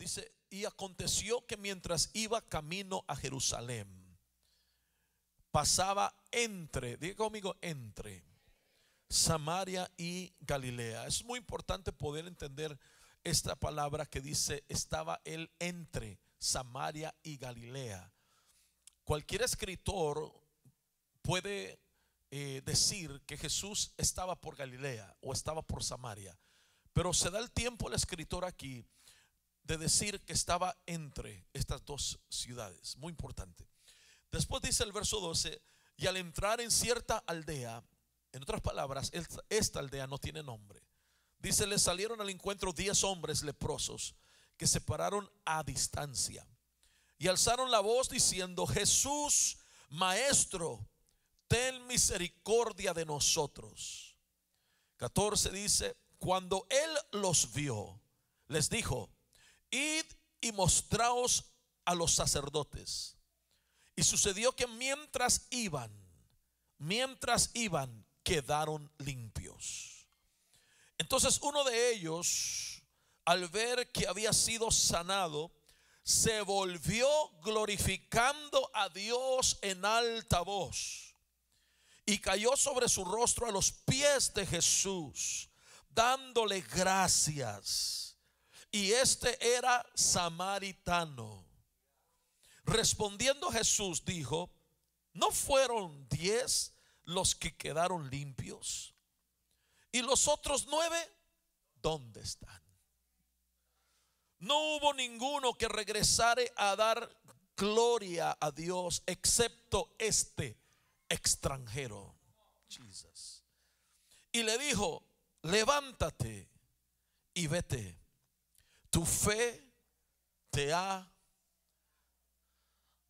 Dice, y aconteció que mientras iba camino a Jerusalén, pasaba entre, diga conmigo, entre Samaria y Galilea. Es muy importante poder entender esta palabra que dice, estaba él entre Samaria y Galilea. Cualquier escritor puede eh, decir que Jesús estaba por Galilea o estaba por Samaria, pero se da el tiempo el escritor aquí de decir que estaba entre estas dos ciudades. Muy importante. Después dice el verso 12, y al entrar en cierta aldea, en otras palabras, esta aldea no tiene nombre. Dice, le salieron al encuentro diez hombres leprosos que se pararon a distancia y alzaron la voz diciendo, Jesús, Maestro, ten misericordia de nosotros. 14 dice, cuando él los vio, les dijo, id y mostraos a los sacerdotes. Y sucedió que mientras iban, mientras iban, quedaron limpios. Entonces uno de ellos, al ver que había sido sanado, se volvió glorificando a Dios en alta voz y cayó sobre su rostro a los pies de Jesús, dándole gracias. Y este era samaritano. Respondiendo Jesús dijo, ¿no fueron diez los que quedaron limpios? ¿Y los otros nueve? ¿Dónde están? No hubo ninguno que regresare a dar gloria a Dios excepto este extranjero. Jesus. Y le dijo, levántate y vete. Tu fe te ha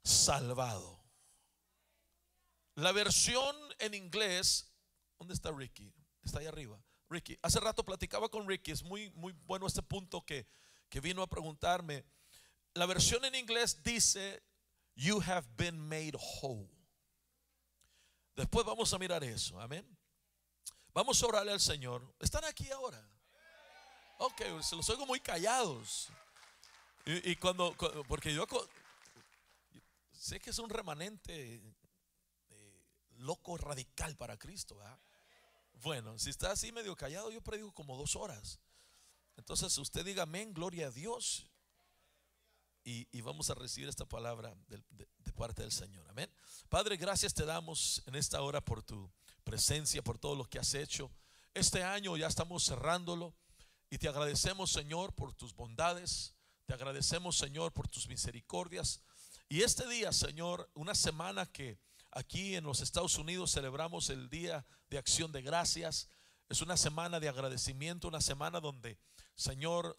salvado. La versión en inglés, ¿dónde está Ricky? Está ahí arriba. Ricky, hace rato platicaba con Ricky, es muy, muy bueno este punto que, que vino a preguntarme. La versión en inglés dice, You have been made whole. Después vamos a mirar eso, amén. Vamos a orarle al Señor. ¿Están aquí ahora? Ok, se los oigo muy callados. Y, cuando, porque yo sé que es un remanente loco radical para Cristo. Bueno, si está así medio callado, yo predigo como dos horas. Entonces usted diga amén, gloria a Dios. Y, vamos a recibir esta palabra de, de, parte del Señor. Amén. Padre, gracias te damos en esta hora por tu presencia, por todo lo que has hecho. Este año ya estamos cerrándolo y te agradecemos, Señor, por tus bondades. Te agradecemos, Señor, por tus misericordias. Y este día, Señor, una semana que Aquí en los Estados Unidos celebramos el Día de Acción de Gracias. Es una semana de agradecimiento, una semana donde, Señor,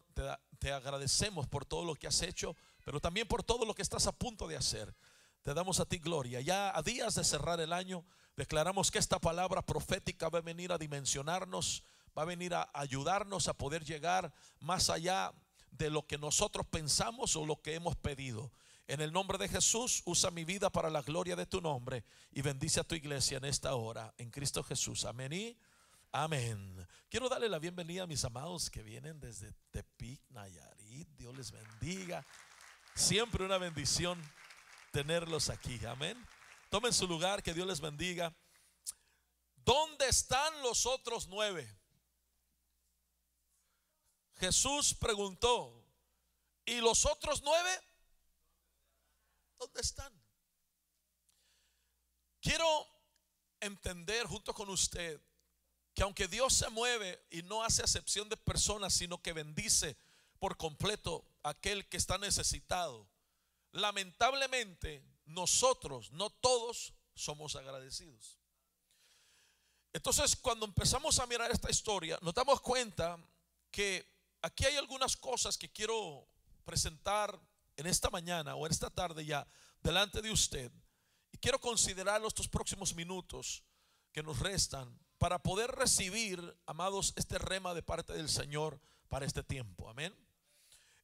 te, agradecemos por todo lo que has hecho, pero también por todo lo que estás a punto de hacer. Te damos a ti gloria. Ya a días de cerrar el año, declaramos que esta palabra profética va a venir a dimensionarnos, va a venir a ayudarnos a poder llegar más allá de lo que nosotros pensamos o lo que hemos pedido. En el nombre de Jesús, usa mi vida para la gloria de tu nombre y bendice a tu iglesia en esta hora, en Cristo Jesús. Amén y amén. Quiero darle la bienvenida a mis amados que vienen desde Tepic, Nayarit. Dios les bendiga. Siempre una bendición tenerlos aquí. Amén. Tomen su lugar, que Dios les bendiga. ¿Dónde están los otros nueve? Jesús preguntó, ¿y los otros nueve? ¿Dónde están? Quiero entender junto con usted que aunque Dios se mueve y no hace excepción de personas, sino que bendice por completo a aquel que está necesitado, lamentablemente nosotros, no todos, somos agradecidos. Entonces, cuando empezamos a mirar esta historia, nos damos cuenta que aquí hay algunas cosas que quiero presentar en esta mañana o en esta tarde ya delante de usted. Y quiero considerar estos próximos minutos que nos restan para poder recibir, amados, este rema de parte del Señor para este tiempo. Amén.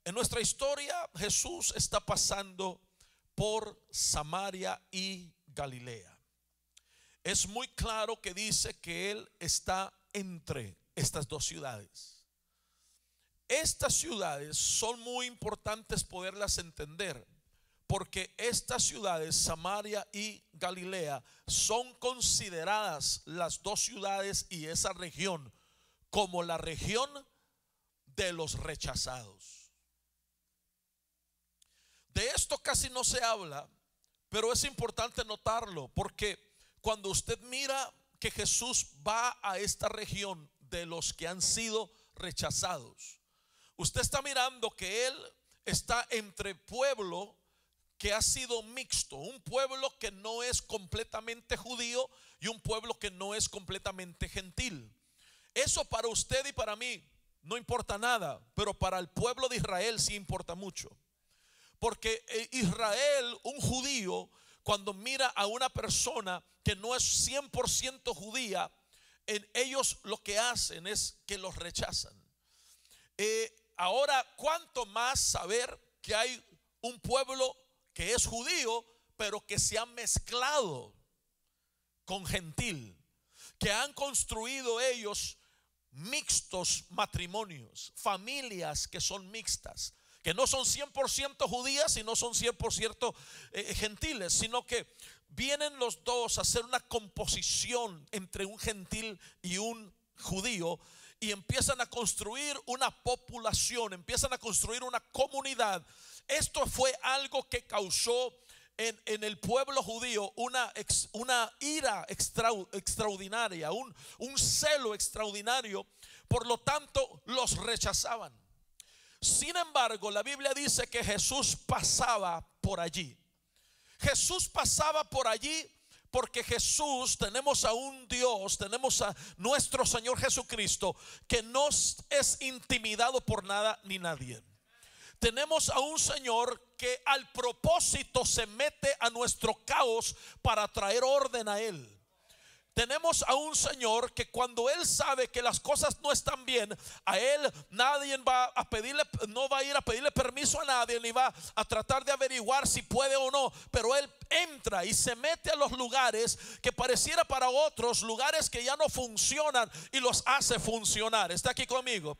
En nuestra historia Jesús está pasando por Samaria y Galilea. Es muy claro que dice que Él está entre estas dos ciudades. Estas ciudades son muy importantes poderlas entender, porque estas ciudades, Samaria y Galilea, son consideradas las dos ciudades y esa región como la región de los rechazados. De esto casi no se habla, pero es importante notarlo, porque cuando usted mira que Jesús va a esta región de los que han sido rechazados, usted está mirando que Él está entre pueblo que ha sido mixto, un pueblo que no es completamente judío y un pueblo que no es completamente gentil. Eso para usted y para mí no importa nada, pero para el pueblo de Israel sí importa mucho. Porque eh, Israel, un judío, cuando mira a una persona que no es 100% judía, en ellos lo que hacen es que los rechazan. Eh, ahora, ¿cuánto más saber que hay un pueblo que es judío, pero que se ha mezclado con gentil, que han construido ellos mixtos matrimonios, familias que son mixtas, que no son 100% judías y no son 100% eh, gentiles, sino que vienen los dos a hacer una composición entre un gentil y un judío y empiezan a construir una población, empiezan a construir una comunidad esto fue algo que causó en, el pueblo judío una, una ira extraordinaria, un, un celo extraordinario. Por lo tanto, los rechazaban. Sin embargo, la Biblia dice que Jesús pasaba por allí. Jesús pasaba por allí porque Jesús, tenemos a un Dios, tenemos a nuestro Señor Jesucristo, que no es intimidado por nada ni nadie. Tenemos a un Señor que al propósito se mete a nuestro caos para traer orden a Él. Tenemos a un Señor que cuando Él sabe que las cosas no están bien, a Él nadie va a pedirle, no va a ir a pedirle permiso a nadie, ni va a tratar de averiguar si puede o no, pero Él entra y se mete a los lugares que pareciera para otros lugares que ya no funcionan y los hace funcionar. ¿Está aquí conmigo?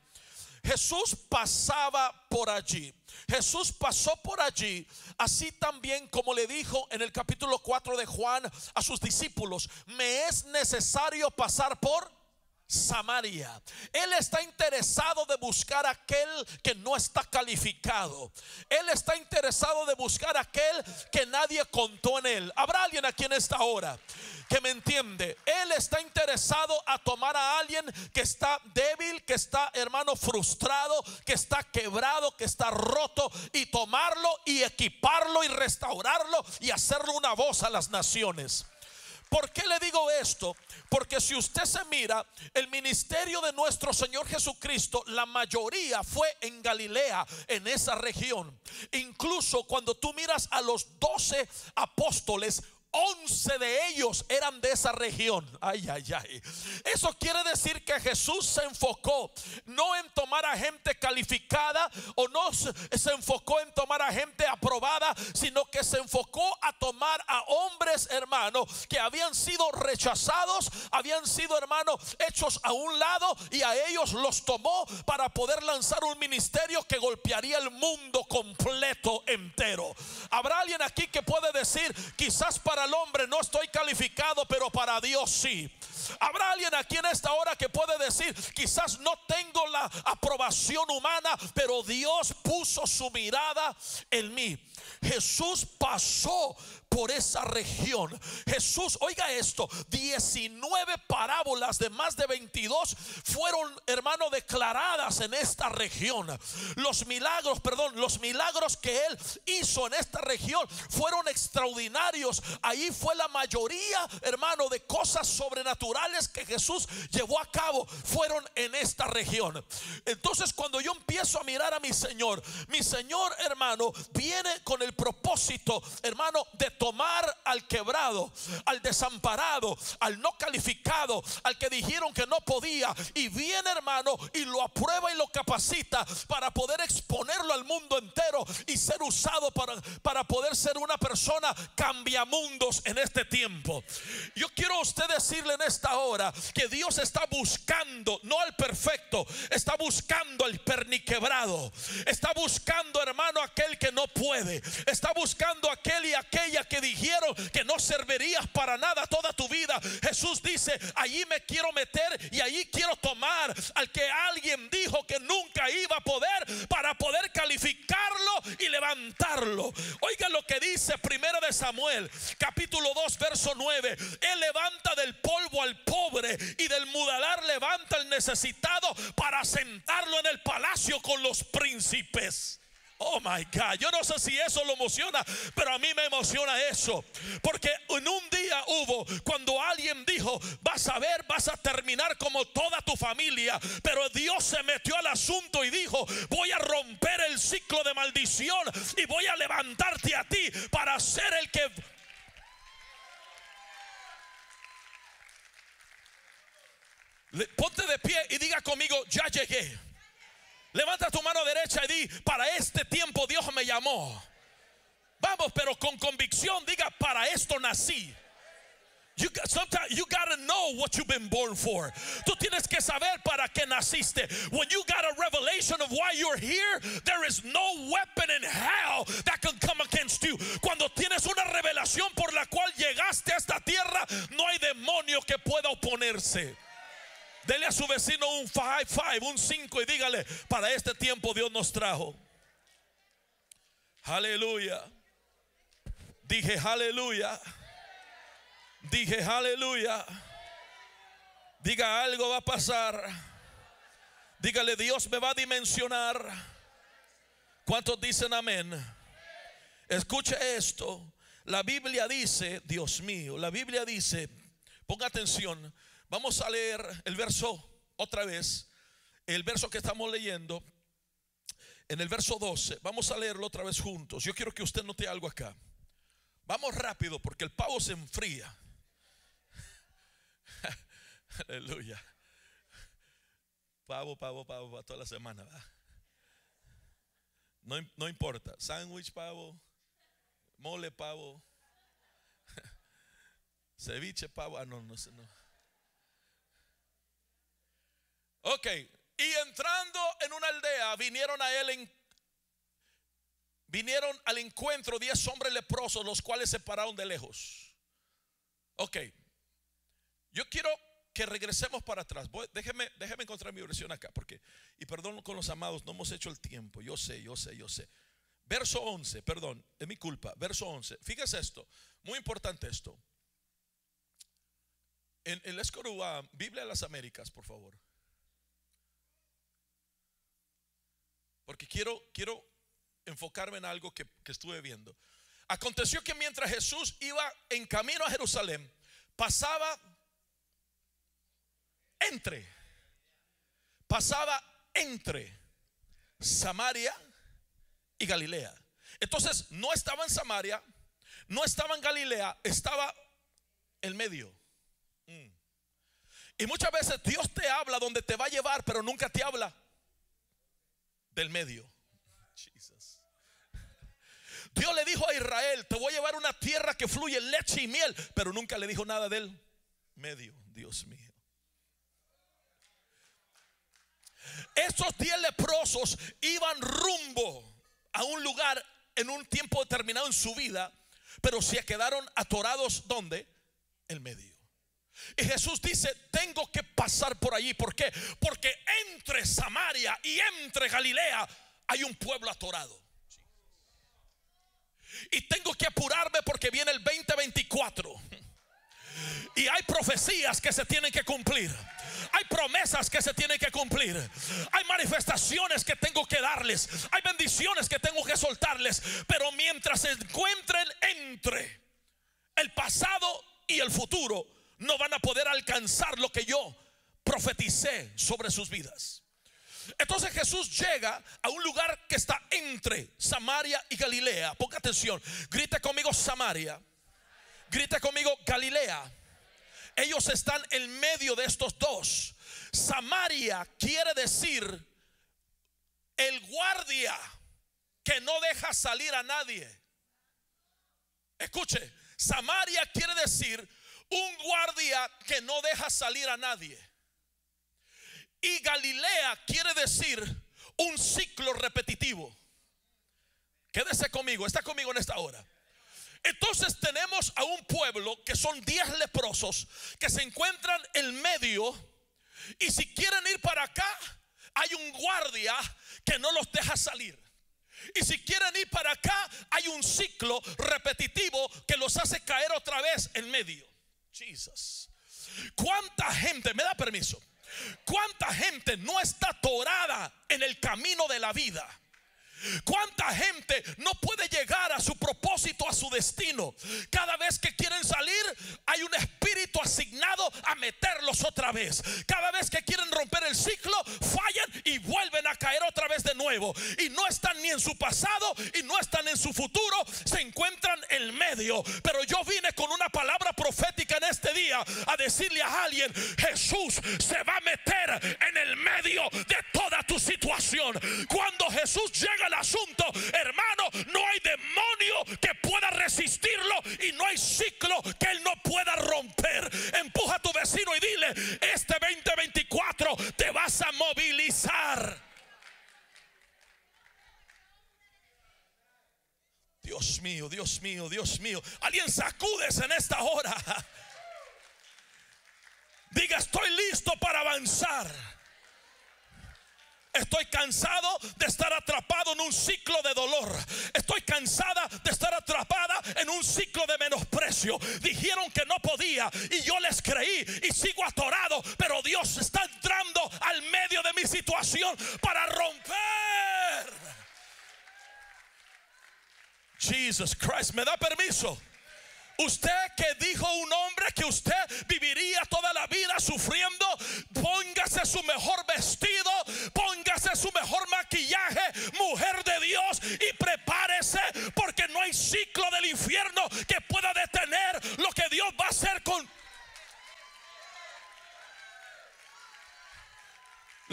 Jesús pasaba por allí. Jesús pasó por allí, así también como le dijo en el capítulo 4 de Juan a sus discípulos, me es necesario pasar por Samaria. Él está interesado de buscar aquel que no está calificado. Él está interesado de buscar aquel que nadie contó en él. ¿Habrá alguien aquí en esta hora que me entiende? Él está interesado a tomar a alguien que está débil, que está hermano frustrado, que está quebrado, que está roto y tomarlo y equiparlo y restaurarlo y hacerlo una voz a las naciones. ¿Por qué le digo esto? Porque si usted se mira, el ministerio de nuestro Señor Jesucristo, la mayoría fue en Galilea, en esa región. Incluso cuando tú miras a los doce apóstoles, Once de ellos eran de esa región. Ay, ay, ay. Eso quiere decir que Jesús se enfocó no en tomar a gente calificada o no se enfocó en tomar a gente aprobada, sino que se enfocó a tomar a hombres, hermanos, que habían sido rechazados, habían sido, hermanos, hechos a un lado y a ellos los tomó para poder lanzar un ministerio que golpearía el mundo completo entero. Habrá alguien aquí que puede decir, quizás para hombre no estoy calificado, pero para Dios sí. Habrá alguien aquí en esta hora que puede decir, quizás no tengo la aprobación humana, pero Dios puso su mirada en mí. Jesús pasó por esa región. Jesús, oiga esto, 19 parábolas de más de 22 fueron, hermano, declaradas en esta región. Los milagros, perdón, los milagros que él hizo en esta región fueron extraordinarios. Ahí fue la mayoría, hermano, de cosas sobrenaturales que Jesús llevó a cabo fueron en esta región. Entonces, cuando yo empiezo a mirar a mi Señor, mi Señor, hermano, viene con el propósito, hermano, de tomar al quebrado, al desamparado, al no calificado, al que dijeron que no podía, y viene hermano y lo aprueba y lo capacita para poder exponerlo al mundo entero y ser usado para, para poder ser una persona cambiamundos en este tiempo. Yo quiero a usted decirle en esta hora que Dios está buscando, no al perfecto, está buscando al perniquebrado, está buscando, hermano, aquel que no puede, está buscando aquel y aquella que dijeron que no servirías para nada toda tu vida. Jesús dice, allí me quiero meter y allí quiero tomar al que alguien dijo que nunca iba a poder Oiga lo que dice primero de Samuel, capítulo 2, verso 9. Él levanta del polvo al pobre y del mudalar levanta al necesitado para sentarlo en el palacio con los príncipes. Oh my God, yo no sé si eso lo emociona, pero a mí me emociona eso. Porque en un día hubo cuando alguien dijo, vas a ver, vas a terminar como toda tu familia. Pero Dios se metió al asunto y dijo, voy a romper el ciclo de maldición y voy a levantarte a ti para ser el que... Ponte de pie y diga conmigo, ya llegué. Levanta tu mano derecha y di, para este tiempo Dios me llamó. Vamos, pero con convicción diga, para esto nací. You, sometimes you gotta know what you've been born for. Tú tienes que saber para qué naciste. When you got a revelation of why you're here, there is no weapon in hell that can come against you. Cuando tienes una revelación por la cual llegaste a esta tierra, no hay demonio que pueda oponerse. Dele a su vecino un 5, un 5 y dígale, para este tiempo Dios nos trajo. Aleluya. Dije, aleluya. Dije, aleluya. Diga, algo va a pasar. Dígale, Dios me va a dimensionar. ¿Cuántos dicen amén? Escuche esto. La Biblia dice, Dios mío, la Biblia dice, ponga atención, Vamos a leer el verso otra vez, el verso que estamos leyendo, en el verso 12. Vamos a leerlo otra vez juntos. Yo quiero que usted note algo acá. Vamos rápido porque el pavo se enfría. Aleluya. Pavo, pavo, pavo, para toda la semana. No, no importa. Sándwich, pavo. Mole, pavo. Ceviche, pavo. Ah, no, no no. Ok, y entrando en una aldea, vinieron a él en, vinieron al encuentro diez hombres leprosos, los cuales se pararon de lejos. Ok, yo quiero que regresemos para atrás. déjeme, déjeme encontrar mi versión acá, porque, y perdón con los amados, no hemos hecho el tiempo. Yo sé, yo sé, yo sé. Verso 11, perdón, es mi culpa. Verso 11. Fíjese esto, muy importante esto. En, el Escorúa, Biblia de las Américas, por favor. Porque quiero, quiero enfocarme en algo que, que estuve viendo. Aconteció que mientras Jesús iba en camino a Jerusalén, pasaba entre, pasaba entre Samaria y Galilea. Entonces no estaba en Samaria, no estaba en Galilea, estaba en medio. Mm. Y muchas veces Dios te habla donde te va a llevar, pero nunca te habla del medio. Dios le dijo a Israel, te voy a llevar una tierra que fluye leche y miel, pero nunca le dijo nada del medio, Dios mío. Esos diez leprosos iban rumbo a un lugar en un tiempo determinado en su vida, pero se quedaron atorados donde? El medio. Y Jesús dice, tengo que pasar por allí. ¿Por qué? Porque entre Samaria y entre Galilea hay un pueblo atorado. Y tengo que apurarme porque viene el 2024. Y hay profecías que se tienen que cumplir. Hay promesas que se tienen que cumplir. Hay manifestaciones que tengo que darles. Hay bendiciones que tengo que soltarles. Pero mientras se encuentren entre el pasado y el futuro, no van a poder alcanzar lo que yo profeticé sobre sus vidas. Entonces Jesús llega a un lugar que está entre Samaria y Galilea. Ponga atención, grite conmigo Samaria, grite conmigo Galilea. Ellos están en medio de estos dos. Samaria quiere decir el guardia que no deja salir a nadie. Escuche, Samaria quiere decir un guardia que no deja salir a nadie. Y Galilea quiere decir un ciclo repetitivo. Quédese conmigo, está conmigo en esta hora. Entonces tenemos a un pueblo que son 10 leprosos que se encuentran en medio y si quieren ir para acá, hay un guardia que no los deja salir. Y si quieren ir para acá, hay un ciclo repetitivo que los hace caer otra vez en medio. Jesus. ¿Cuánta gente, me da permiso? ¿Cuánta gente no está atorada en el camino de la vida? ¿Cuánta gente no puede llegar a su propósito, a su destino? Cada vez que quieren salir, hay un espíritu asignado a meterlos otra vez. Cada vez que quieren romper el ciclo, fallan y vuelven a caer otra vez de nuevo. Y no están ni en su pasado y no están en su futuro, se encuentran en medio. Pero yo vine con una palabra profética a decirle a alguien, Jesús se va a meter en el medio de toda tu situación. Cuando Jesús llega el asunto, hermano, no hay demonio que pueda resistirlo y no hay ciclo que él no pueda romper. Empuja a tu vecino y dile, este 2024 te vas a movilizar. Dios mío, Dios mío, Dios mío. Alguien sacudes en esta hora. Diga, estoy listo para avanzar. Estoy cansado de estar atrapado en un ciclo de dolor. Estoy cansada de estar atrapada en un ciclo de menosprecio. Dijeron que no podía y yo les creí y sigo atorado. Pero Dios está entrando al medio de mi situación para romper. Jesus Christ, ¿me da permiso? Usted que dijo un hombre que usted viviría toda la vida sufriendo, póngase su mejor vestido, póngase su mejor maquillaje, mujer de Dios, y prepárese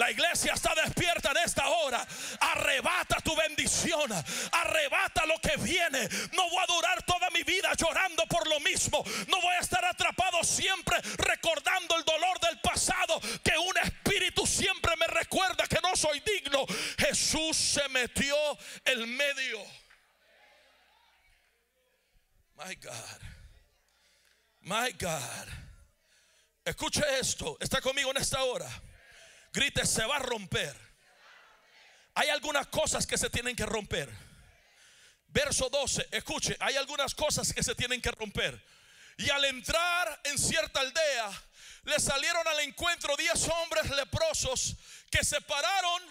La iglesia está despierta en esta hora. Arrebata tu bendición. Arrebata lo que viene. No voy a durar toda mi vida llorando por lo mismo. No voy a estar atrapado siempre recordando el dolor del pasado. Que un espíritu siempre me recuerda que no soy digno. Jesús se metió en medio. My God. My God. Escuche esto. Está conmigo en esta hora. Grite, se va a romper. Hay algunas cosas que se tienen que romper. Verso 12, escuche, hay algunas cosas que se tienen que romper. Y al entrar en cierta aldea, le salieron al encuentro diez hombres leprosos que se pararon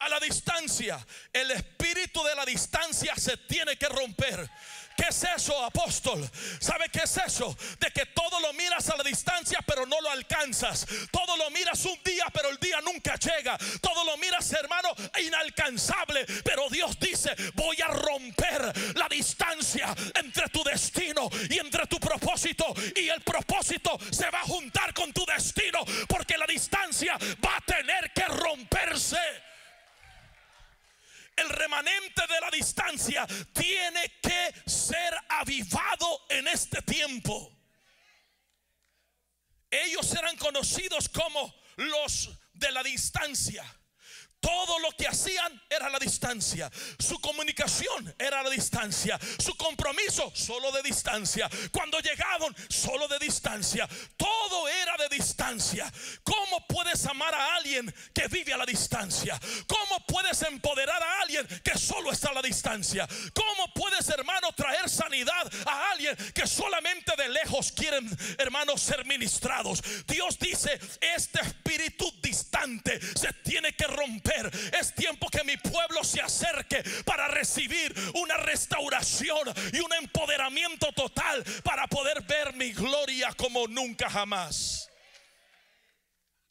a la distancia. El espíritu de la distancia se tiene que romper. ¿Qué es eso, apóstol? ¿Sabe qué es eso? De que todo lo miras a la distancia, pero no lo alcanzas. Todo lo miras un día, pero el día nunca llega. Todo lo miras, hermano, inalcanzable. Pero Dios dice, voy a romper la distancia entre tu destino y entre tu propósito. Y el propósito se va a juntar con tu destino, porque la distancia va a tener que romperse el de la distancia tiene que ser avivado en este tiempo. Ellos eran conocidos como los de la distancia. Todo lo que hacían era la distancia. Su comunicación era la distancia. Su compromiso solo de distancia. Cuando llegaban solo de distancia. Todo era de distancia. ¿Cómo puedes amar a alguien que vive a la distancia? ¿Cómo puedes empoderar a alguien que solo está a la distancia? ¿Cómo puedes, hermano, traer sanidad a alguien que solamente de lejos quieren, hermanos, ser ministrados? Dios dice, este espíritu distante se tiene que romper es tiempo que mi pueblo se acerque para recibir una restauración y un empoderamiento total para poder ver mi gloria como nunca jamás.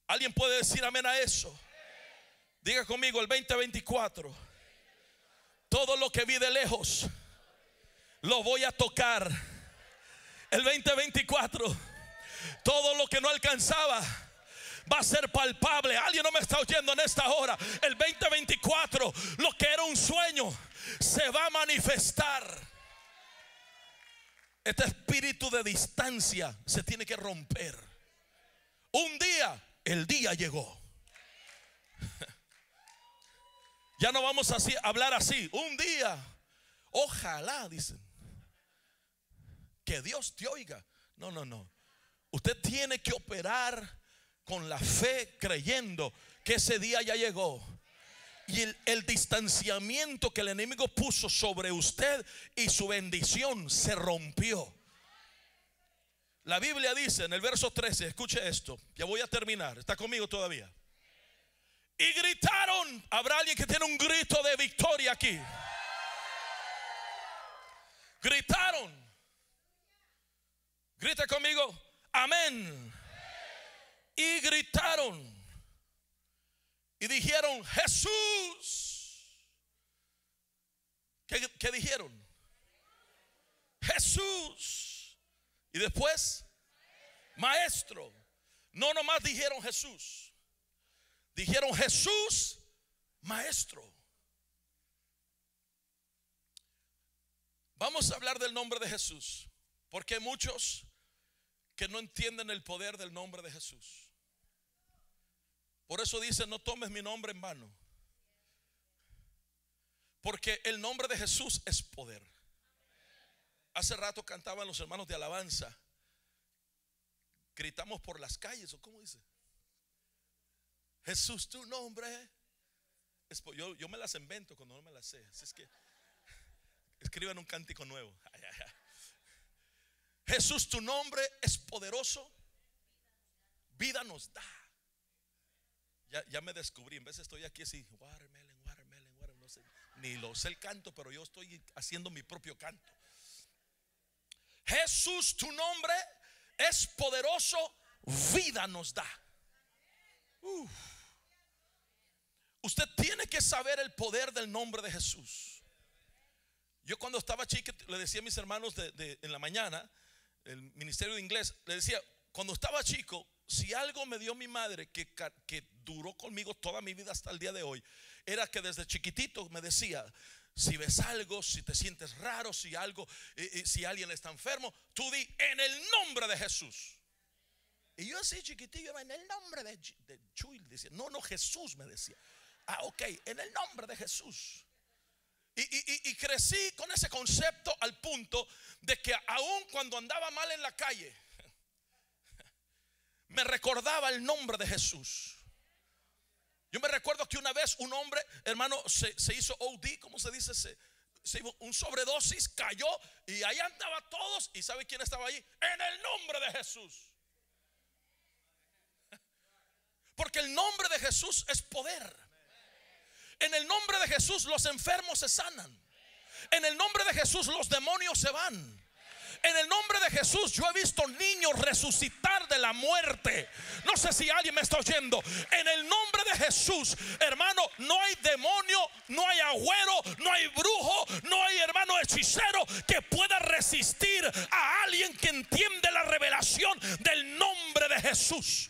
¿Alguien puede decir amén a eso? Diga conmigo el 2024. Todo lo que vi de lejos lo voy a tocar. El 2024. Todo lo que no alcanzaba va a ser palpable. Alguien no me está oyendo en esta hora. El 2024, lo que era un sueño, se va a manifestar. Este espíritu de distancia se tiene que romper. Un día, el día llegó. Ya no vamos a hablar así. Un día, ojalá, dicen, que Dios te oiga. No, no, no. Usted tiene que operar con la fe creyendo que ese día ya llegó. Y el, distanciamiento que el enemigo puso sobre usted y su bendición se rompió. La Biblia dice en el verso 13, escuche esto, ya voy a terminar, está conmigo todavía. Y gritaron, habrá alguien que tiene un grito de victoria aquí. Gritaron. Grita conmigo, amén. Y gritaron. Y dijeron, Jesús. ¿Qué, dijeron? Jesús. Y después, maestro. No nomás dijeron Jesús. Dijeron Jesús, maestro. Vamos a hablar del nombre de Jesús, porque hay muchos que no entienden el poder del nombre de Jesús. Por eso dice, no tomes mi nombre en vano. Porque el nombre de Jesús es poder. Hace rato cantaban los hermanos de alabanza. Gritamos por las calles, ¿o cómo dice? Jesús, tu nombre. Yo, yo me las invento cuando no me las sé. Así es que escriban un cántico nuevo. Jesús, tu nombre es poderoso. Vida nos da. Ya, me descubrí. En vez estoy aquí así, watermelon, watermelon, watermelon. No sé, ni lo sé el canto, pero yo estoy haciendo mi propio canto. Jesús, tu nombre es poderoso. Vida nos da. Uf. Usted tiene que saber el poder del nombre de Jesús. Yo cuando estaba chico le decía a mis hermanos de, en la mañana, el ministerio de inglés, le decía, cuando estaba chico, si algo me dio mi madre que, duró conmigo toda mi vida hasta el día de hoy, era que desde chiquitito me decía, si ves algo, si te sientes raro, si algo, si alguien está enfermo, tú di en el nombre de Jesús. Y yo así chiquitillo, en el nombre de, de Chuy, decía, no, no, Jesús me decía. Ah, ok, en el nombre de Jesús. Y, crecí con ese concepto al punto de que aun cuando andaba mal en la calle, me recordaba el nombre de Jesús. Yo me recuerdo que una vez un hombre, hermano, se, hizo OD, ¿cómo se dice? Se, se, un sobredosis, cayó y ahí andaba todos. ¿Y sabe quién estaba ahí? En el nombre de Jesús. Porque el nombre de Jesús es poder. En el nombre de Jesús los enfermos se sanan. En el nombre de Jesús los demonios se van. En el nombre de Jesús yo he visto niños resucitar de la muerte. No sé si alguien me está oyendo. En el nombre de Jesús, hermano, no hay demonio, no hay agüero, no hay brujo, no hay hermano hechicero que pueda resistir a alguien que entiende la revelación del nombre de Jesús.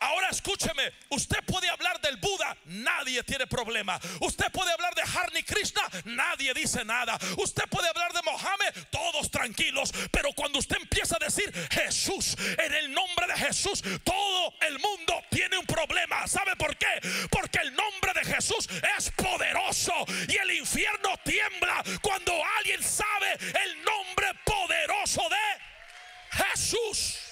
Ahora escúcheme, usted puede hablar del Buda, nadie tiene problema. Usted puede hablar de Harni Krishna, nadie dice nada. Usted puede hablar de Mohammed, todos tranquilos. Pero cuando usted empieza a decir Jesús, en el nombre de Jesús, todo el mundo tiene un problema. ¿Sabe por qué? Porque el nombre de Jesús es poderoso y el infierno tiembla cuando alguien sabe el nombre poderoso de Jesús.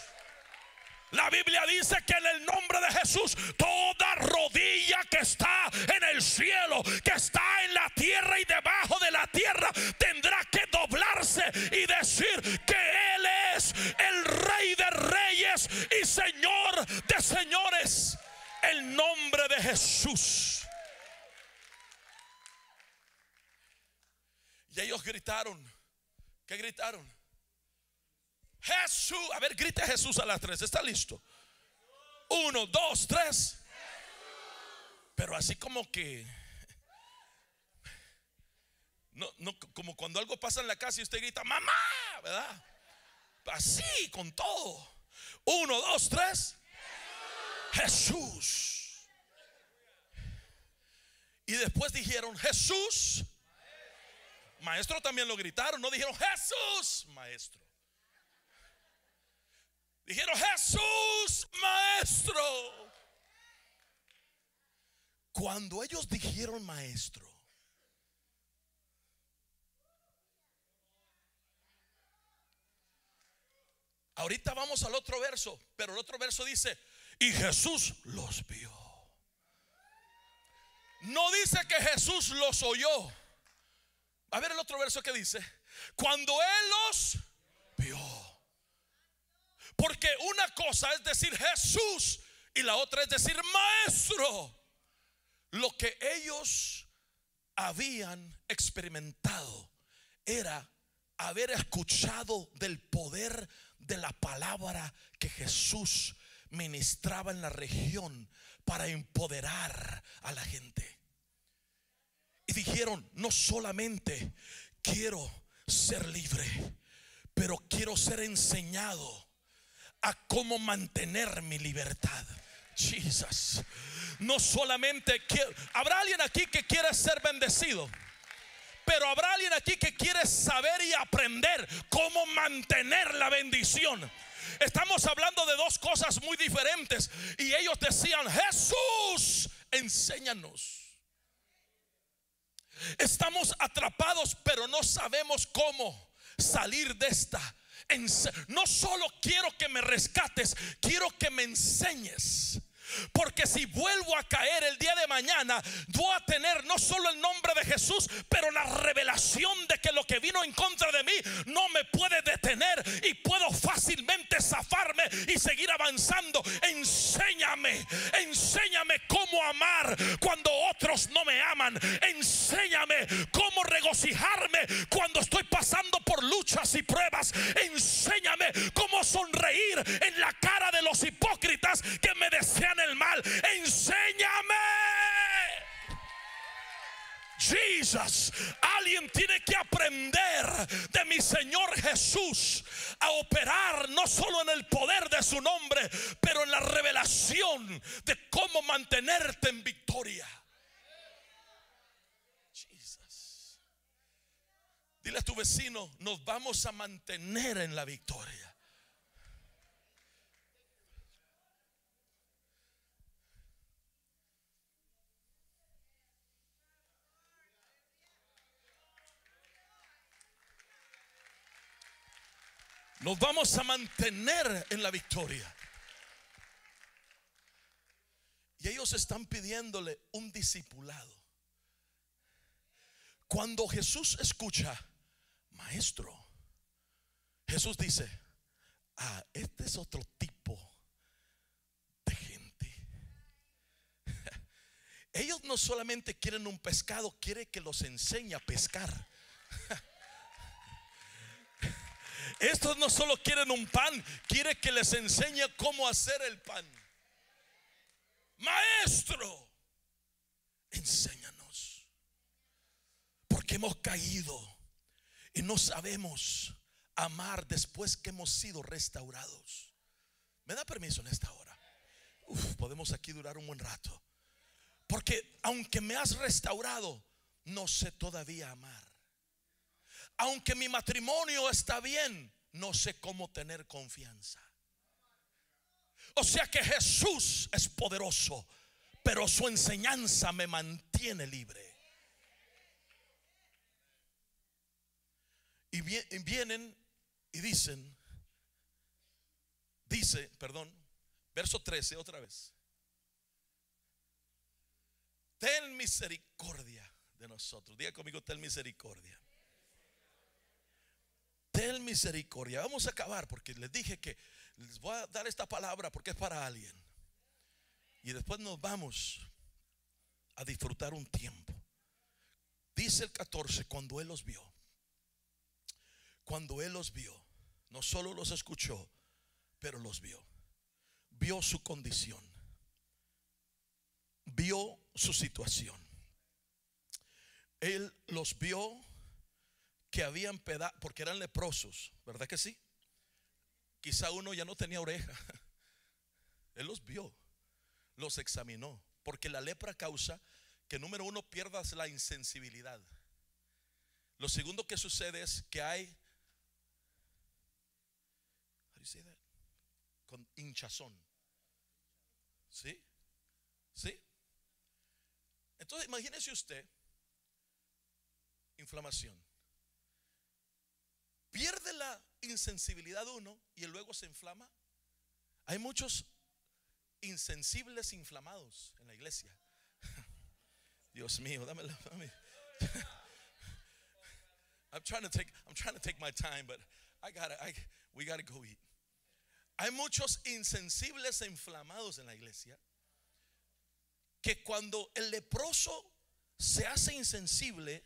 La Biblia dice que en el nombre de Jesús toda rodilla que está en el cielo, que está en la tierra y debajo de la tierra, tendrá que doblarse y decir que Él es el Rey de Reyes y Señor de Señores. El nombre de Jesús. Y ellos gritaron. ¿Qué gritaron? Jesús. A ver, grite Jesús a las tres. ¿Está listo? Uno, dos, tres. Pero así como que. No, no, como cuando algo pasa en la casa y usted grita, mamá, ¿verdad? Así, con todo. Uno, dos, tres. Jesús. Y después dijeron, Jesús. Maestro también lo gritaron, no dijeron Jesús, maestro. Dijeron Jesús, maestro. Cuando ellos dijeron maestro, ahorita vamos al otro verso, pero el otro verso dice, y Jesús los vio. No dice que Jesús los oyó. A ver el otro verso que dice, cuando Él los vio. Porque una cosa es decir Jesús y la otra es decir maestro. Lo que ellos habían experimentado era haber escuchado del poder de la palabra que Jesús ministraba en la región para empoderar a la gente. Y dijeron, no solamente quiero ser libre, pero quiero ser enseñado a cómo mantener mi libertad. Jesus. No solamente habrá alguien aquí que quiere ser bendecido. Pero habrá alguien aquí que quiere saber y aprender cómo mantener la bendición. Estamos hablando de dos cosas muy diferentes. Y ellos decían, Jesús, enséñanos. Estamos atrapados, pero no sabemos cómo salir de esta no solo quiero que me rescates, quiero que me enseñes. Porque si vuelvo a caer el día de mañana, voy a tener no solo el nombre de Jesús, pero la revelación de que lo que vino en contra de mí no me puede detener y puedo fácilmente zafarme y seguir avanzando. Enséñame, enséñame cómo amar cuando otros no me aman. Enséñame cómo regocijarme cuando estoy pasando por luchas y pruebas. Enséñame cómo sonreír en la cara de los hipócritas que me desean el mal. Enséñame. Jesus, alguien tiene que aprender de mi Señor Jesús a operar no solo en el poder de su nombre, pero en la revelación de cómo mantenerte en victoria. Jesus. Dile a tu vecino, nos vamos a mantener en la victoria. Nos vamos a mantener en la victoria. Y ellos están pidiéndole un discipulado. Cuando Jesús escucha, maestro, Jesús dice, ah, este es otro tipo de gente. Ellos no solamente quieren un pescado, quiere que los enseñe a pescar. Estos no solo quieren un pan, quiere que les enseñe cómo hacer el pan. Maestro, enséñanos. Porque hemos caído y no sabemos amar después que hemos sido restaurados. ¿Me da permiso en esta hora? podemos aquí durar un buen rato. Porque aunque me has restaurado, no sé todavía amar aunque mi matrimonio está bien, no sé cómo tener confianza. O sea que Jesús es poderoso, pero su enseñanza me mantiene libre. Y vienen y dicen, dice, perdón, verso 13 otra vez. Ten misericordia de nosotros. Diga conmigo, ten misericordia ten misericordia. Vamos a acabar porque les dije que les voy a dar esta palabra porque es para alguien. Y después nos vamos a disfrutar un tiempo. Dice el 14, cuando Él los vio, cuando Él los vio, no solo los escuchó, pero los vio. Vio su condición, vio su situación. Él los vio que habían pedazos, porque eran leprosos, ¿verdad que sí? Quizá uno ya no tenía oreja. Él los vio. los examinó, porque la lepra causa que número uno pierdas la insensibilidad. Lo segundo que sucede es que hay con hinchazón. ¿Sí? ¿Sí? Entonces, imagínese usted inflamación. Pierde la insensibilidad uno y luego se inflama. Hay muchos insensibles inflamados en la iglesia. Dios mío, dame la I'm trying to take I'm trying to take my time, but I gotta we gotta go eat. Hay muchos insensibles e inflamados en la iglesia que cuando el leproso se hace insensible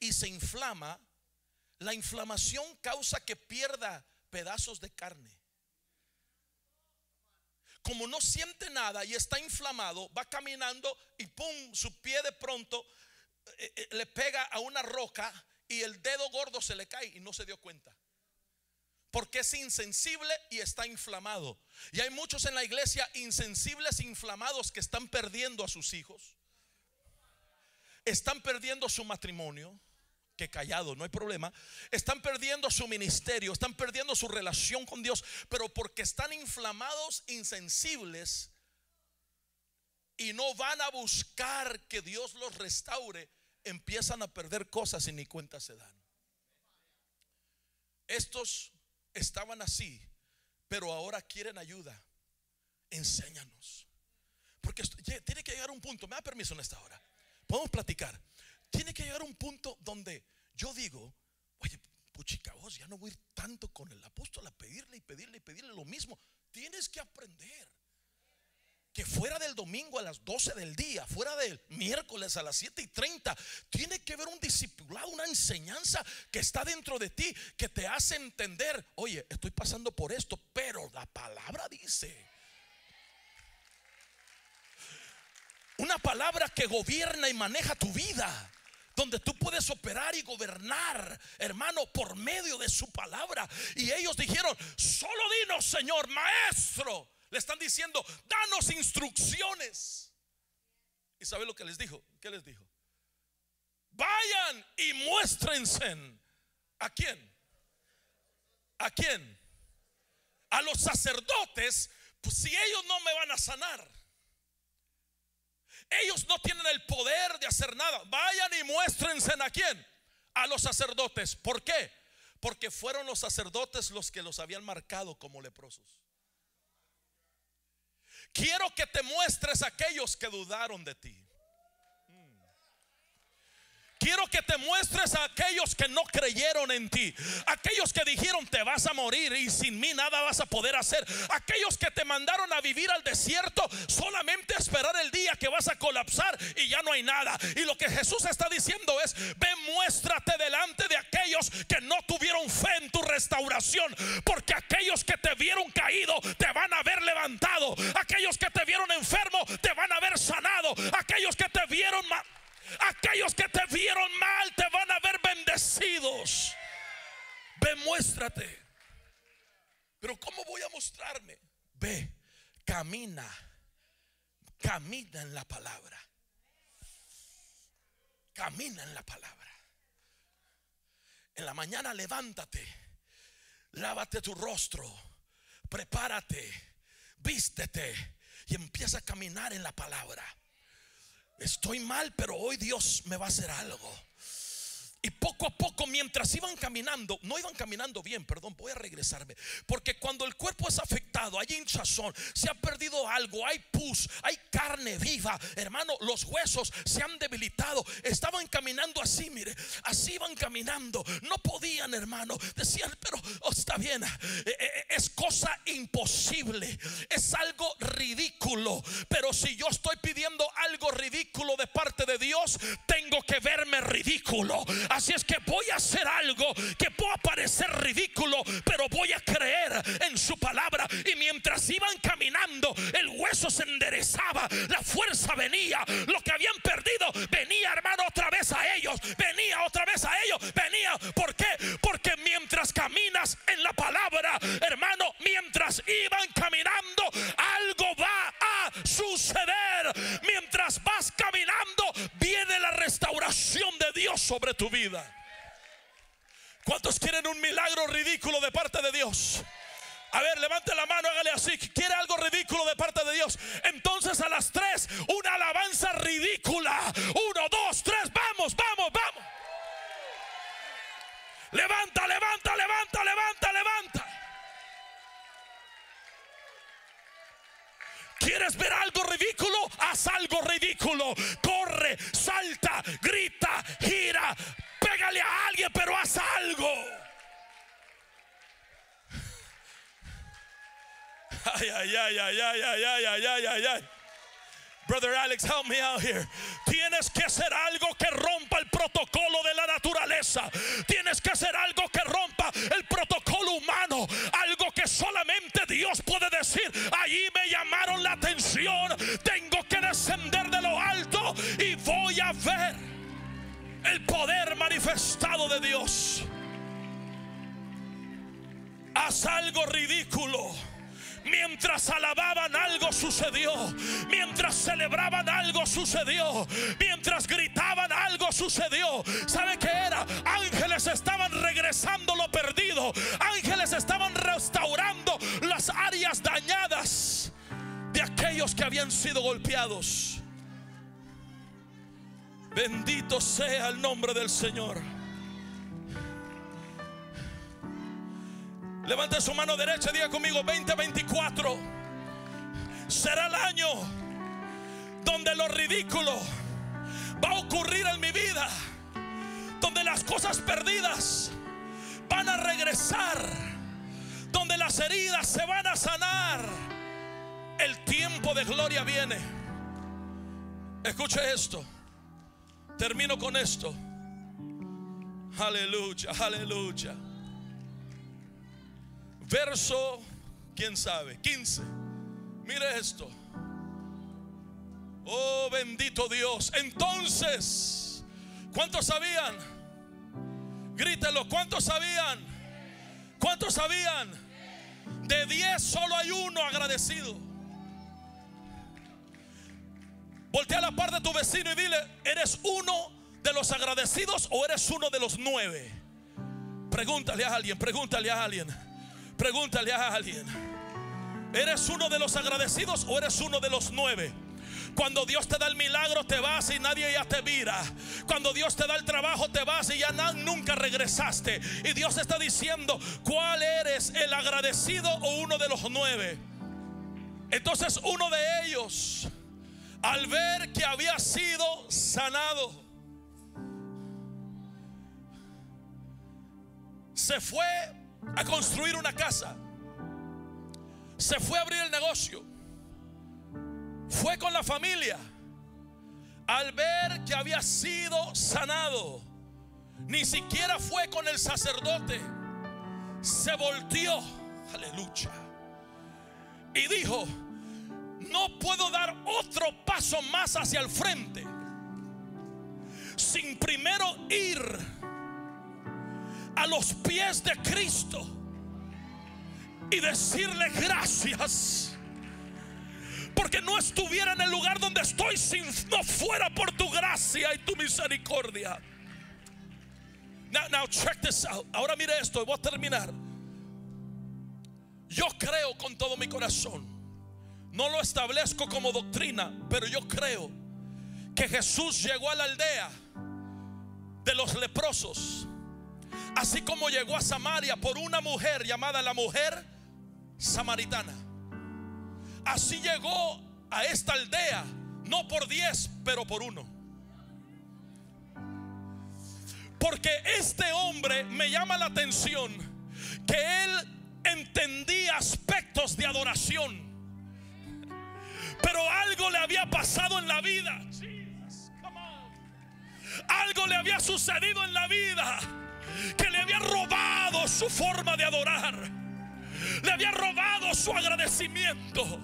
y se inflama, la inflamación causa que pierda pedazos de carne. Como no siente nada y está inflamado, va caminando y pum, su pie de pronto eh, eh, le pega a una roca y el dedo gordo se le cae y no se dio cuenta porque es insensible y está inflamado. Y hay muchos en la iglesia insensibles, inflamados, que están perdiendo a sus hijos. Están perdiendo su matrimonio, callado, no hay problema. Están perdiendo su ministerio, están perdiendo su relación con Dios, pero porque están inflamados, insensibles, y no van a buscar que Dios los restaure, empiezan a perder cosas y ni cuenta se dan. Estos estaban así, pero ahora quieren ayuda. Enséñanos. Porque tiene que llegar un punto, me da permiso en esta hora. Podemos platicar. Tiene que llegar un punto donde yo digo, oye, puchica, vos ya no voy ir tanto con el apóstol a pedirle y pedirle y pedirle lo mismo. Tienes que aprender que fuera del domingo a las 12 del día, fuera del miércoles a las 7 y 30, tiene que haber un discipulado, una enseñanza que está dentro de ti, que te hace entender, oye, estoy pasando por esto, pero la palabra dice. Una palabra que gobierna y maneja tu vida donde tú puedes operar y gobernar, hermano, por medio de su palabra. Y ellos dijeron, solo dinos, Señor, maestro, le están diciendo, danos instrucciones. ¿Y sabe lo que les dijo? ¿Qué les dijo? Vayan y muéstrense. ¿A quién? ¿A quién? A los sacerdotes, pues si ellos no me van a sanar. Ellos no tienen el poder de hacer nada. Vayan y muéstrense a quién? A los sacerdotes. ¿Por qué? Porque fueron los sacerdotes los que los habían marcado como leprosos. Quiero que te muestres a aquellos que dudaron de ti. Quiero que te muestres a aquellos que no creyeron en ti. Aquellos que dijeron te vas a morir y sin mí nada vas a poder hacer. Aquellos que te mandaron a vivir al desierto solamente esperar el día que vas a colapsar y ya no hay nada. Y lo que Jesús está diciendo es, ve muéstrate delante de aquellos que no tuvieron fe en tu restauración. Porque aquellos que te vieron caído te van a ver levantado. Aquellos que te vieron enfermo te van a ver sanado. Aquellos que te vieron... Aquellos que te vieron mal te van a ver bendecidos. Ve, muéstrate. Pero ¿cómo voy a mostrarme? Ve, camina. Camina en la palabra. Camina en la palabra. En la mañana levántate. Lávate tu rostro. Prepárate. Vístete. Y empieza a caminar en la palabra. Estoy mal, pero hoy Dios me va a hacer algo. Y poco a poco, mientras iban caminando, no iban caminando bien, perdón, voy a regresarme. Porque cuando el cuerpo es afectado, hay hinchazón, se ha perdido algo, hay pus, hay carne viva, hermano, los huesos se han debilitado. Estaban caminando así, mire, así iban caminando. No podían, hermano. Decían, pero oh, está bien, eh, eh, es cosa imposible, es algo ridículo. Pero si yo estoy pidiendo algo ridículo de parte de Dios, tengo que verme ridículo. Así es que voy a hacer algo que pueda parecer ridículo, pero voy a creer en su palabra. Y mientras iban caminando, el hueso se enderezaba, la fuerza venía, lo que habían perdido venía, hermano, otra vez a ellos, venía otra vez a ellos, venía. ¿Por qué? Porque mientras caminas en la palabra, hermano, mientras iban caminando, algo va suceder. mientras vas caminando, viene la restauración de Dios sobre tu vida. ¿Cuántos quieren un milagro ridículo de parte de Dios? A ver, levante la mano, hágale así. ¿Quiere algo ridículo de parte de Dios? Entonces a las tres, una alabanza ridícula. Uno, dos, tres, vamos, vamos, vamos. Levanta, levanta, levanta, levanta, levanta. ¿Quieres ver algo ridículo? Haz algo ridículo. Corre, salta, grita, gira, pégale a alguien, pero haz algo. Ay, ay, ay, ay, ay, ay, ay, ay, ay, ay, ay. Brother Alex, help me out here. Tienes que hacer algo que rompa el protocolo de la naturaleza. Tienes que hacer algo que rompa el protocolo humano. Algo que solamente Dios puede decir. Allí me llamaron Tengo que descender de lo alto y voy a ver el poder manifestado de Dios. Haz algo ridículo Mientras alababan algo sucedió. Mientras celebraban algo sucedió. Mientras gritaban algo sucedió. ¿Sabe qué era? Ángeles estaban regresando lo perdido. Ángeles estaban restaurando las áreas dañadas aquellos que habían sido golpeados. Bendito sea el nombre del Señor. Levante su mano derecha y diga conmigo 2024. Será el año donde lo ridículo va a ocurrir en mi vida. Donde las cosas perdidas van a regresar. Donde las heridas se van a sanar. El tiempo de gloria viene. Escuche esto. Termino con esto. Aleluya, aleluya. Verso, quién sabe, 15. Mire esto. Oh bendito Dios. Entonces, ¿cuántos sabían? Grítelo, ¿cuántos sabían? ¿Cuántos sabían? De 10 solo hay uno agradecido. Voltea a la par de tu vecino y dile, ¿eres uno de los agradecidos o eres uno de los nueve? Pregúntale a alguien, pregúntale a alguien. Pregúntale a alguien. ¿Eres uno de los agradecidos o eres uno de los nueve? Cuando Dios te da el milagro te vas y nadie ya te mira. Cuando Dios te da el trabajo te vas y ya nunca regresaste. Y Dios está diciendo, ¿cuál eres el agradecido o uno de los nueve? Entonces uno de ellos, al ver que había sido sanado, se fue a construir una casa. Se fue a abrir el negocio. Fue con la familia. Al ver que había sido sanado, ni siquiera fue con el sacerdote. Se volteó. Aleluya. Y dijo, no puedo dar otro paso más hacia el frente sin primero ir a los pies de Cristo y decirle gracias. Porque no estuviera en el lugar donde estoy si no fuera por tu gracia y tu misericordia. Now, now check this out. Ahora mire esto, voy a terminar. Yo creo con todo mi corazón. No lo establezco como doctrina, pero yo creo que Jesús llegó a la aldea de los leprosos Así como llegó a Samaria por una mujer llamada la mujer samaritana. Así llegó a esta aldea, no por diez, pero por uno. Porque este hombre me llama la atención que él entendía aspectos de adoración. Pero algo le había pasado en la vida. Algo le había sucedido en la vida que le había robado su forma de adorar, le había robado su agradecimiento.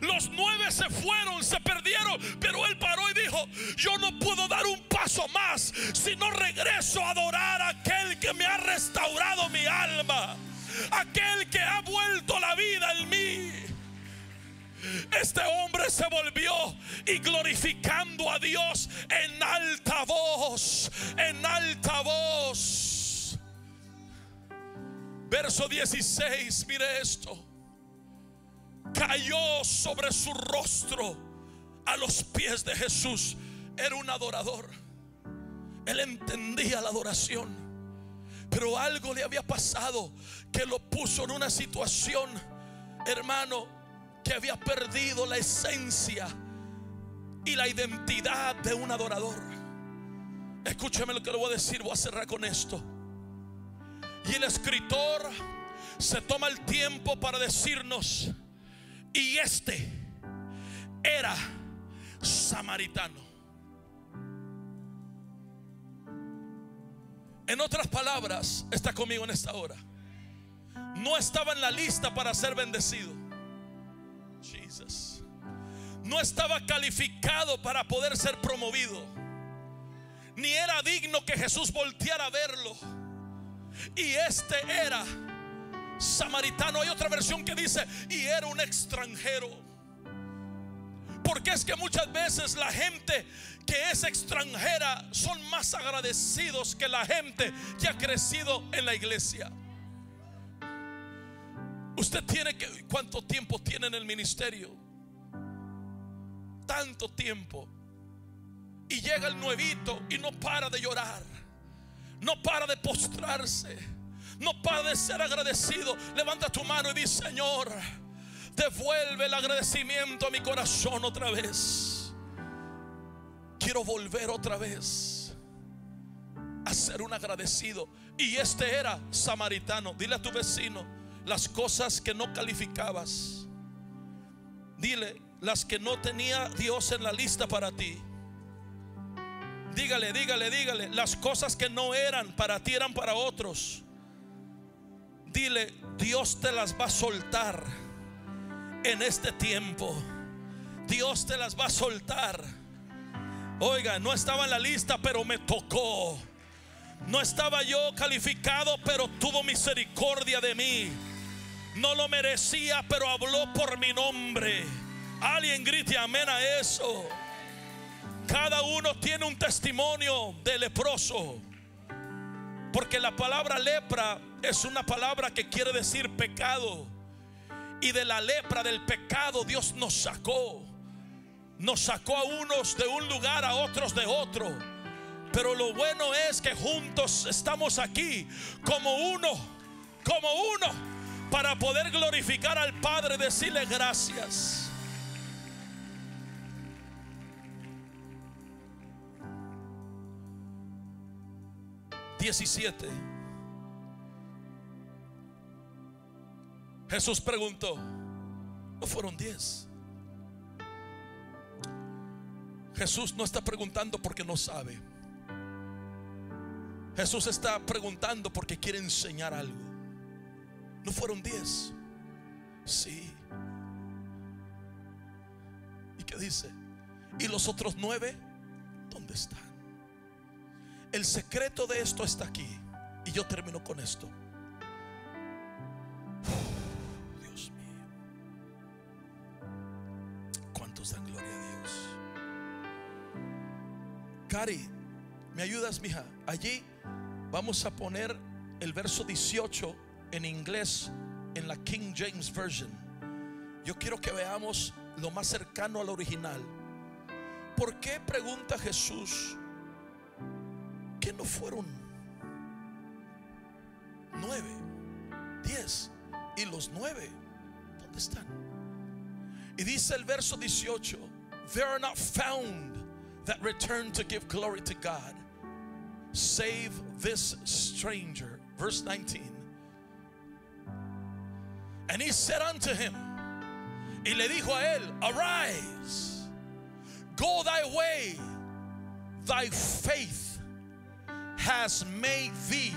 Los nueve se fueron, se perdieron, pero él paró y dijo, yo no puedo dar un paso más si no regreso a adorar a aquel que me ha restaurado mi alma, aquel que ha vuelto la vida en mí. Este hombre se volvió y glorificando a Dios en alta voz, en alta voz. Verso 16, mire esto. Cayó sobre su rostro a los pies de Jesús. Era un adorador. Él entendía la adoración. Pero algo le había pasado que lo puso en una situación, hermano, que había perdido la esencia y la identidad de un adorador. Escúcheme lo que le voy a decir, voy a cerrar con esto. Y el escritor se toma el tiempo para decirnos, y este era samaritano. En otras palabras, está conmigo en esta hora. No estaba en la lista para ser bendecido. Jesus. No estaba calificado para poder ser promovido. Ni era digno que Jesús volteara a verlo. Y este era samaritano. Hay otra versión que dice, y era un extranjero. Porque es que muchas veces la gente que es extranjera son más agradecidos que la gente que ha crecido en la iglesia. Usted tiene que, ¿cuánto tiempo tiene en el ministerio? Tanto tiempo. Y llega el nuevito y no para de llorar. No para de postrarse. No para de ser agradecido. Levanta tu mano y dice, Señor, devuelve el agradecimiento a mi corazón otra vez. Quiero volver otra vez a ser un agradecido. Y este era samaritano. Dile a tu vecino las cosas que no calificabas. Dile las que no tenía Dios en la lista para ti. Dígale, dígale, dígale. Las cosas que no eran para ti eran para otros. Dile, Dios te las va a soltar en este tiempo. Dios te las va a soltar. Oiga, no estaba en la lista, pero me tocó. No estaba yo calificado, pero tuvo misericordia de mí. No lo merecía, pero habló por mi nombre. Alguien grite amén a eso. Cada uno tiene un testimonio de leproso. Porque la palabra lepra es una palabra que quiere decir pecado. Y de la lepra del pecado Dios nos sacó. Nos sacó a unos de un lugar, a otros de otro. Pero lo bueno es que juntos estamos aquí como uno, como uno, para poder glorificar al Padre decirle gracias. Diecisiete. Jesús preguntó, no fueron diez. Jesús no está preguntando porque no sabe. Jesús está preguntando porque quiere enseñar algo. No fueron diez. Sí. ¿Y qué dice? ¿Y los otros nueve? ¿Dónde están? El secreto de esto está aquí. Y yo termino con esto. Dios mío. ¿Cuántos dan gloria a Dios? Cari, ¿me ayudas, mija? Allí vamos a poner el verso 18 en inglés en la King James Version. Yo quiero que veamos lo más cercano al original. ¿Por qué pregunta Jesús que no fueron nueve, diez y los nueve? ¿Dónde están? Y dice el verso 18: They are not found that return to give glory to God, save this stranger. Verse 19. And he said unto him, y le dijo a él, arise, go thy way, thy faith has made thee.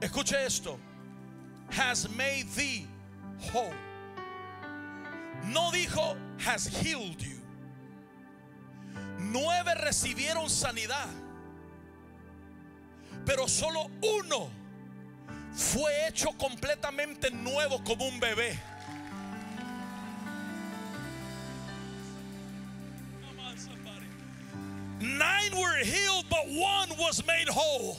Escuche esto, has made thee whole. No dijo has healed you. Nueve recibieron sanidad, pero solo uno fue hecho completamente nuevo como un bebé. Nine were healed, but one was made whole.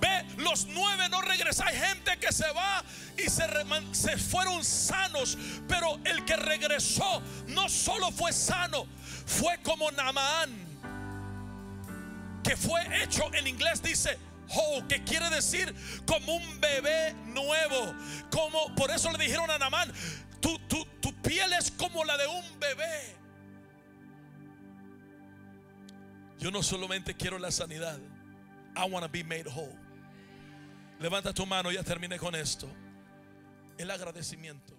Ve, los nueve no regresan. Hay gente que se va y se, fueron sanos, pero el que regresó no solo fue sano, fue como Naamán, que fue hecho en inglés, dice whole, que quiere decir como un bebé nuevo. Como por eso le dijeron a Naamán, tu, tu, tu piel es como la de un bebé. Yo no solamente quiero la sanidad. I want to be made whole. Levanta tu mano, ya terminé con esto. El agradecimiento.